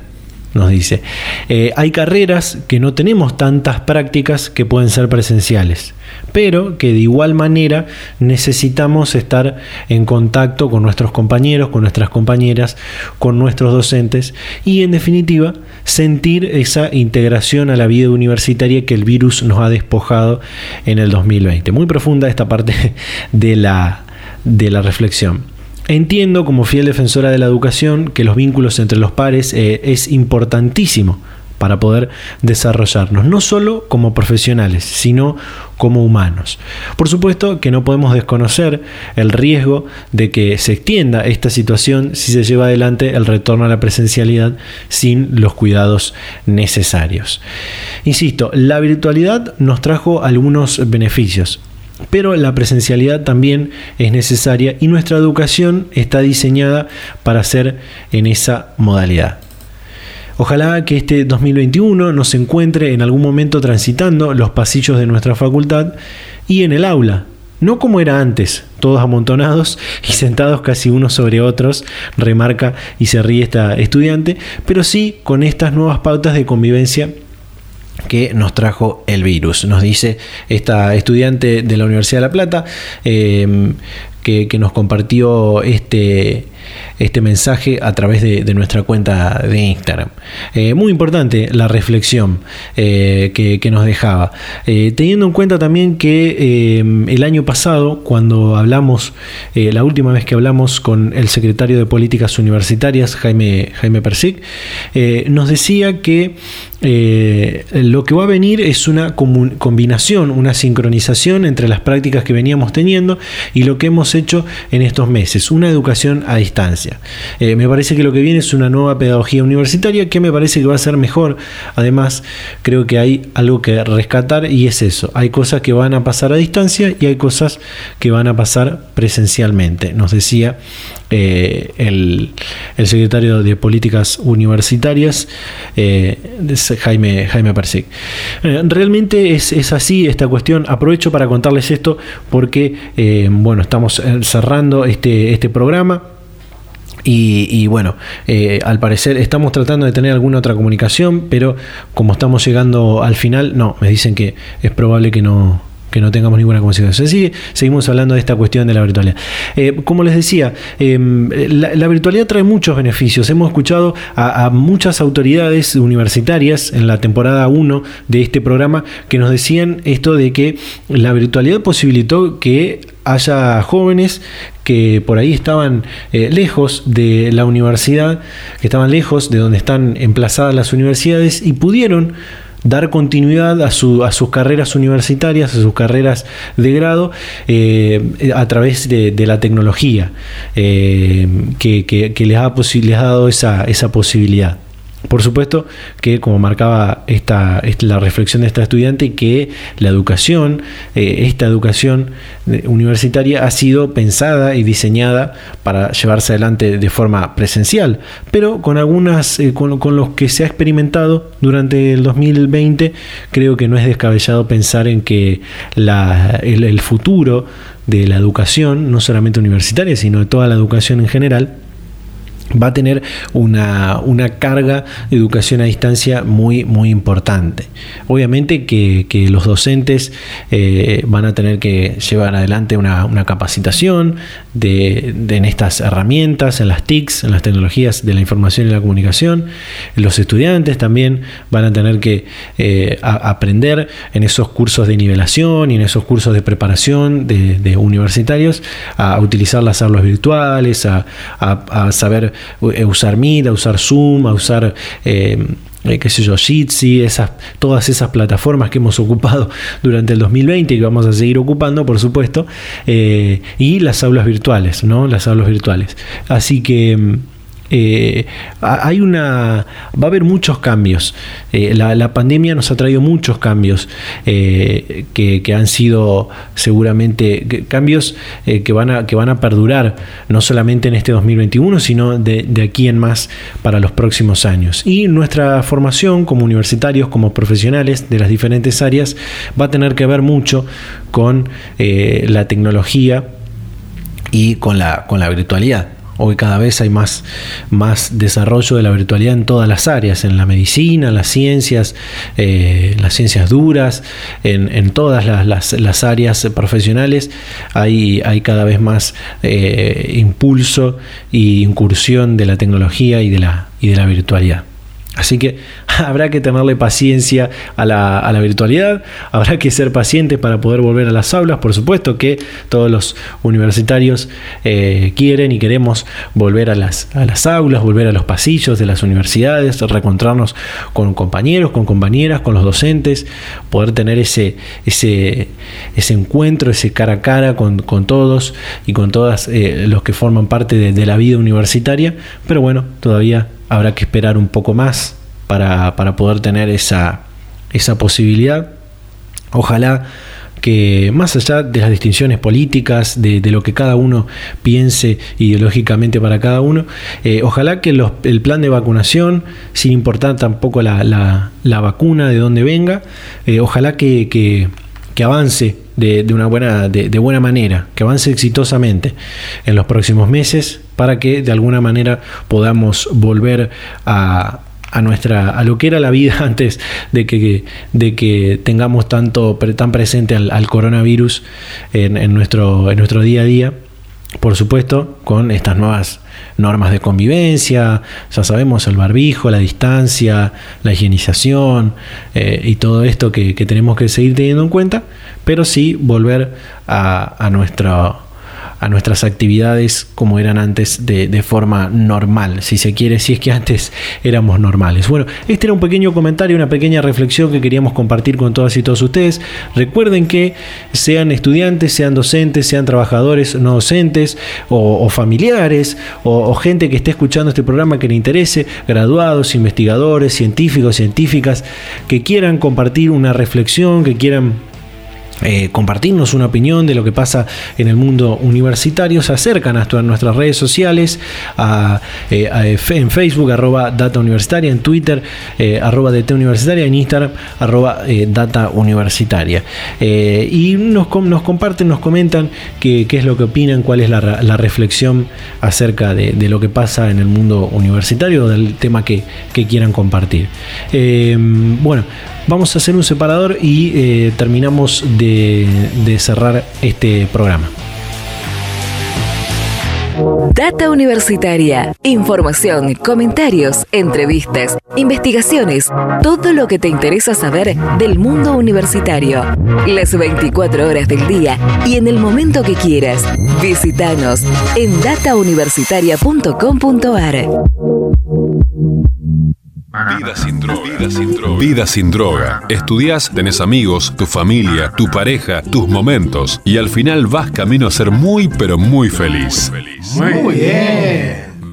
Nos dice, eh, hay carreras que no tenemos tantas prácticas que pueden ser presenciales, pero que de igual manera necesitamos estar en contacto con nuestros compañeros, con nuestras compañeras, con nuestros docentes y en definitiva sentir esa integración a la vida universitaria que el virus nos ha despojado en el 2020. Muy profunda esta parte <laughs> de la, de la reflexión. Entiendo como fiel defensora de la educación que los vínculos entre los pares eh, es importantísimo para poder desarrollarnos, no solo como profesionales, sino como humanos. Por supuesto que no podemos desconocer el riesgo de que se extienda esta situación si se lleva adelante el retorno a la presencialidad sin los cuidados necesarios. Insisto, la virtualidad nos trajo algunos beneficios, pero la presencialidad también es necesaria y nuestra educación está diseñada para ser en esa modalidad. Ojalá que este 2021 nos encuentre en algún momento transitando los pasillos de nuestra facultad y en el aula, no como era antes, todos amontonados y sentados casi unos sobre otros, remarca y se ríe esta estudiante, pero sí con estas nuevas pautas de convivencia que nos trajo el virus. Nos dice esta estudiante de la Universidad de La Plata eh, que, nos compartió este, este mensaje a través de, nuestra cuenta de Instagram. Eh, muy importante la reflexión eh, que, nos dejaba. Eh, teniendo en cuenta también que el año pasado, cuando hablamos, la última vez que hablamos con el secretario de Políticas Universitarias, Jaime, Jaime Persic, nos decía que lo que va a venir es una combinación, una sincronización entre las prácticas que veníamos teniendo y lo que hemos hecho en estos meses, una educación a distancia. Eh, me parece que lo que viene es una nueva pedagogía universitaria que me parece que va a ser mejor. Además, creo que hay algo que rescatar y es eso. Hay cosas que van a pasar a distancia y hay cosas que van a pasar presencialmente. Nos decía eh, el, secretario de Políticas Universitarias, eh, Jaime, Jaime realmente es, es, así esta cuestión. Aprovecho para contarles esto porque, bueno, estamos cerrando este, este programa. Y, bueno, eh, al parecer estamos tratando de tener alguna otra comunicación, pero como estamos llegando al final, no, me dicen que es probable que no, que no tengamos ninguna comunicación. Así seguimos hablando de esta cuestión de la virtualidad. Eh, como les decía, em, la, virtualidad trae muchos beneficios. Hemos escuchado a, a, muchas autoridades universitarias en la temporada 1 de este programa que nos decían esto de que la virtualidad posibilitó que haya jóvenes que por ahí estaban eh, lejos de la universidad, que estaban lejos de donde están emplazadas las universidades y pudieron dar continuidad a, su, a sus carreras universitarias, a sus carreras de grado, eh, a través de, la tecnología, eh, que, les, ha les ha dado esa, esa posibilidad. Por supuesto que, como marcaba esta, la reflexión de esta estudiante, que la educación, eh, esta educación eh, universitaria ha sido pensada y diseñada para llevarse adelante de forma presencial, pero con algunas, eh, con, los que se ha experimentado durante el 2020, creo que no es descabellado pensar en que el futuro de la educación, no solamente universitaria, sino de toda la educación en general, va a tener una, carga de educación a distancia muy, muy importante. Obviamente que, los docentes eh, van a tener que llevar adelante una, capacitación de, en estas herramientas, en las TICs, en las tecnologías de la información y la comunicación. Los estudiantes también van a tener que eh, aprender en esos cursos de nivelación y en esos cursos de preparación de, universitarios a, utilizar las aulas virtuales, a, a saber eh, usar Meet, a usar Zoom, a usar... Eh, eh, qué sé yo, Jitsi, esas, todas esas plataformas que hemos ocupado <laughs> durante el 2020 y que vamos a seguir ocupando, por supuesto, y las aulas virtuales, ¿no? Las aulas virtuales. Así que mm, eh, hay una, va a haber muchos cambios. Eh, la, pandemia nos ha traído muchos cambios eh, que, han sido seguramente cambios que, van a, que van a perdurar no solamente en este 2021, sino de, aquí en más para los próximos años. Y nuestra formación como universitarios, como profesionales de las diferentes áreas, va a tener que ver mucho con la tecnología y con la, con la virtualidad. Hoy cada vez hay más, más desarrollo de la virtualidad en todas las áreas, en la medicina, en las ciencias, eh, las ciencias duras, en, todas las, áreas profesionales hay, hay cada vez más eh, impulso e incursión de la tecnología y de la, y de la virtualidad. Así que <laughs> habrá que tenerle paciencia a la, virtualidad, habrá que ser pacientes para poder volver a las aulas. Por supuesto que todos los universitarios eh, quieren y queremos volver a las, a las aulas, volver a los pasillos de las universidades, reencontrarnos con compañeros, con compañeras, con los docentes, poder tener ese, ese, ese encuentro, ese cara a cara con, todos y con todas eh, los que forman parte de la vida universitaria. Pero bueno, todavía habrá que esperar un poco más para, poder tener esa, esa posibilidad. Ojalá que más allá de las distinciones políticas, de, lo que cada uno piense ideológicamente para cada uno, eh, ojalá que el plan de vacunación, sin importar tampoco la, vacuna de dónde venga, eh, ojalá que, que, avance de, una buena, de, buena manera, que avance exitosamente en los próximos meses para que de alguna manera podamos volver a, a nuestra a lo que era la vida <laughs> antes de que, de que tengamos tanto tan presente al, coronavirus en, nuestro, en nuestro día a día. Por supuesto con estas nuevas normas de convivencia, ya sabemos el barbijo, la distancia, la higienización eh, y todo esto que, tenemos que seguir teniendo en cuenta, pero sí volver a, a nuestro a nuestras actividades como eran antes de, forma normal, si se quiere, si es que antes éramos normales. Bueno, este era un pequeño comentario, una pequeña reflexión que queríamos compartir con todas y todos ustedes. Recuerden que sean estudiantes, sean docentes, sean trabajadores no docentes o, familiares o, o gente que esté escuchando este programa que le interese, graduados, investigadores, científicos, científicas, que quieran compartir una reflexión, que quieran eh, compartirnos una opinión de lo que pasa en el mundo universitario, se acercan a nuestras redes sociales, eh, en Facebook, arroba Data Universitaria, en Twitter, eh, arroba DT Universitaria, en Instagram, arroba Data Universitaria. y nos, nos, comparten, nos comentan qué, es lo que opinan, cuál es la, reflexión acerca de, lo que pasa en el mundo universitario, del tema que quieran compartir. bueno, Vamos a hacer un separador y eh, terminamos de, de cerrar este programa. Data Universitaria. Información, comentarios, entrevistas, investigaciones, todo lo que te interesa saber del mundo universitario. Las 24 horas del día y en el momento que quieras. Visítanos en datauniversitaria.com.ar. Vida sin droga. Vida sin droga. Vida sin droga. Estudias, tenés amigos, tu familia, tu pareja, tus momentos. Y al final vas camino a ser muy, pero muy feliz. Muy bien.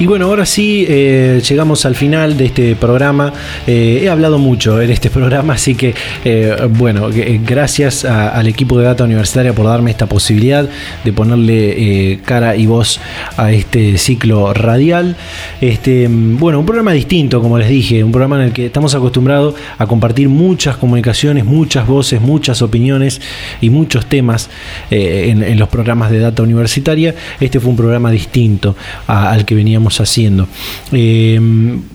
Y bueno, ahora sí eh, llegamos al final de este programa. Eh, he hablado mucho en este <laughs> programa, así que eh, bueno, gracias al equipo de Data Universitaria por darme esta posibilidad de ponerle cara y voz a este ciclo radial. Este, bueno, un programa distinto, como les dije, un programa en el que estamos acostumbrados a compartir muchas comunicaciones, muchas voces, muchas opiniones y muchos temas en, los programas de Data Universitaria. Este fue un programa distinto al que veníamos haciendo. Eh,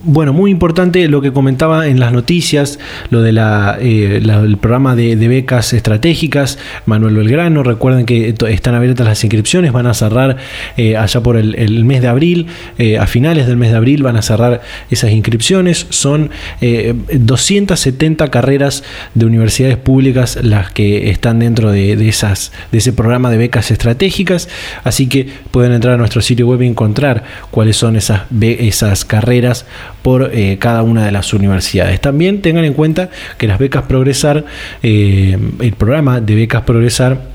bueno, muy importante lo que comentaba en las noticias, lo del de eh, programa de, becas estratégicas, Manuel Belgrano, recuerden que están abiertas las inscripciones, van a cerrar eh, allá por el, mes de abril, a finales del mes de abril van a cerrar esas inscripciones, son 270 carreras de universidades públicas las que están dentro de, esas, de ese programa de becas estratégicas, así que pueden entrar a nuestro sitio web y encontrar cuáles son esas, esas carreras por eh, cada una de las universidades. También tengan en cuenta que las becas Progresar, eh, el programa de becas Progresar,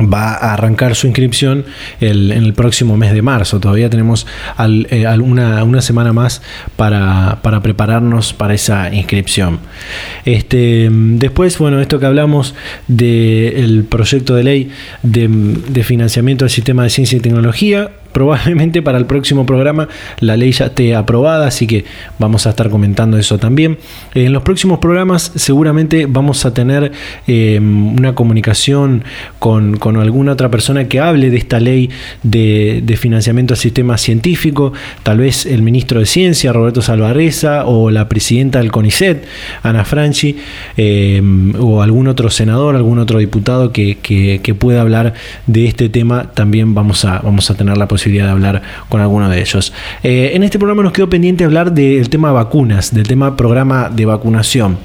va a arrancar su inscripción en el próximo mes de marzo. Todavía tenemos eh, una, semana más para, prepararnos para esa inscripción. Este, después, bueno, esto que hablamos del proyecto de ley de financiamiento del sistema de ciencia y tecnología, probablemente para el próximo programa la ley ya esté aprobada, así que vamos a estar comentando eso también. En los próximos programas seguramente vamos a tener em, una comunicación con, alguna otra persona que hable de esta ley de, financiamiento al sistema científico, tal vez el ministro de Ciencia, Roberto Salvareza, o la presidenta del CONICET, Ana Franchi, em, o algún otro senador, algún otro diputado que, pueda hablar de este tema, también vamos a, vamos a tener la posibilidad de hablar con alguno de ellos. Eh, en este programa nos quedó pendiente hablar del tema vacunas, del tema programa de vacunación.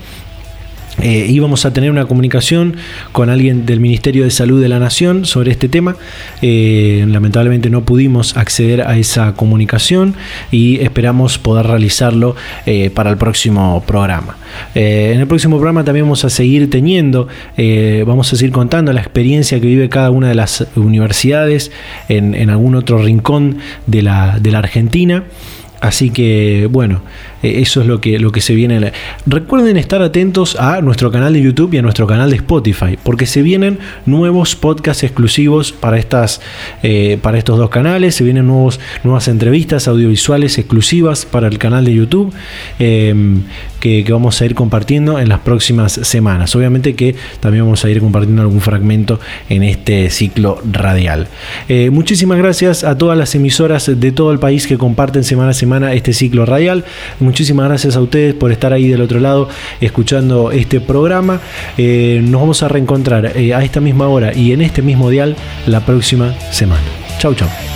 Eh, íbamos a tener una comunicación con alguien del Ministerio de Salud de la Nación sobre este tema. Eh, lamentablemente no pudimos acceder a esa comunicación y esperamos poder realizarlo eh, para el próximo programa. en el próximo programa también vamos a seguir teniendo, vamos a seguir contando la experiencia que vive cada una de las universidades en, algún otro rincón de la, Argentina. Así que bueno, eso es lo que, lo que se viene. Recuerden estar atentos a nuestro canal de YouTube y a nuestro canal de Spotify, porque se vienen nuevos podcasts exclusivos para, estas, eh, para estos dos canales, se vienen nuevos, nuevas entrevistas audiovisuales exclusivas para el canal de YouTube em, que, vamos a ir compartiendo en las próximas semanas. Obviamente que también vamos a ir compartiendo algún fragmento en este ciclo radial. Eh, muchísimas gracias a todas las emisoras de todo el país que comparten semana a semana este ciclo radial. Muchísimas gracias a ustedes por estar ahí del otro lado escuchando este programa. Eh, nos vamos a reencontrar eh, a esta misma hora y en este mismo dial la próxima semana. Chau, chau.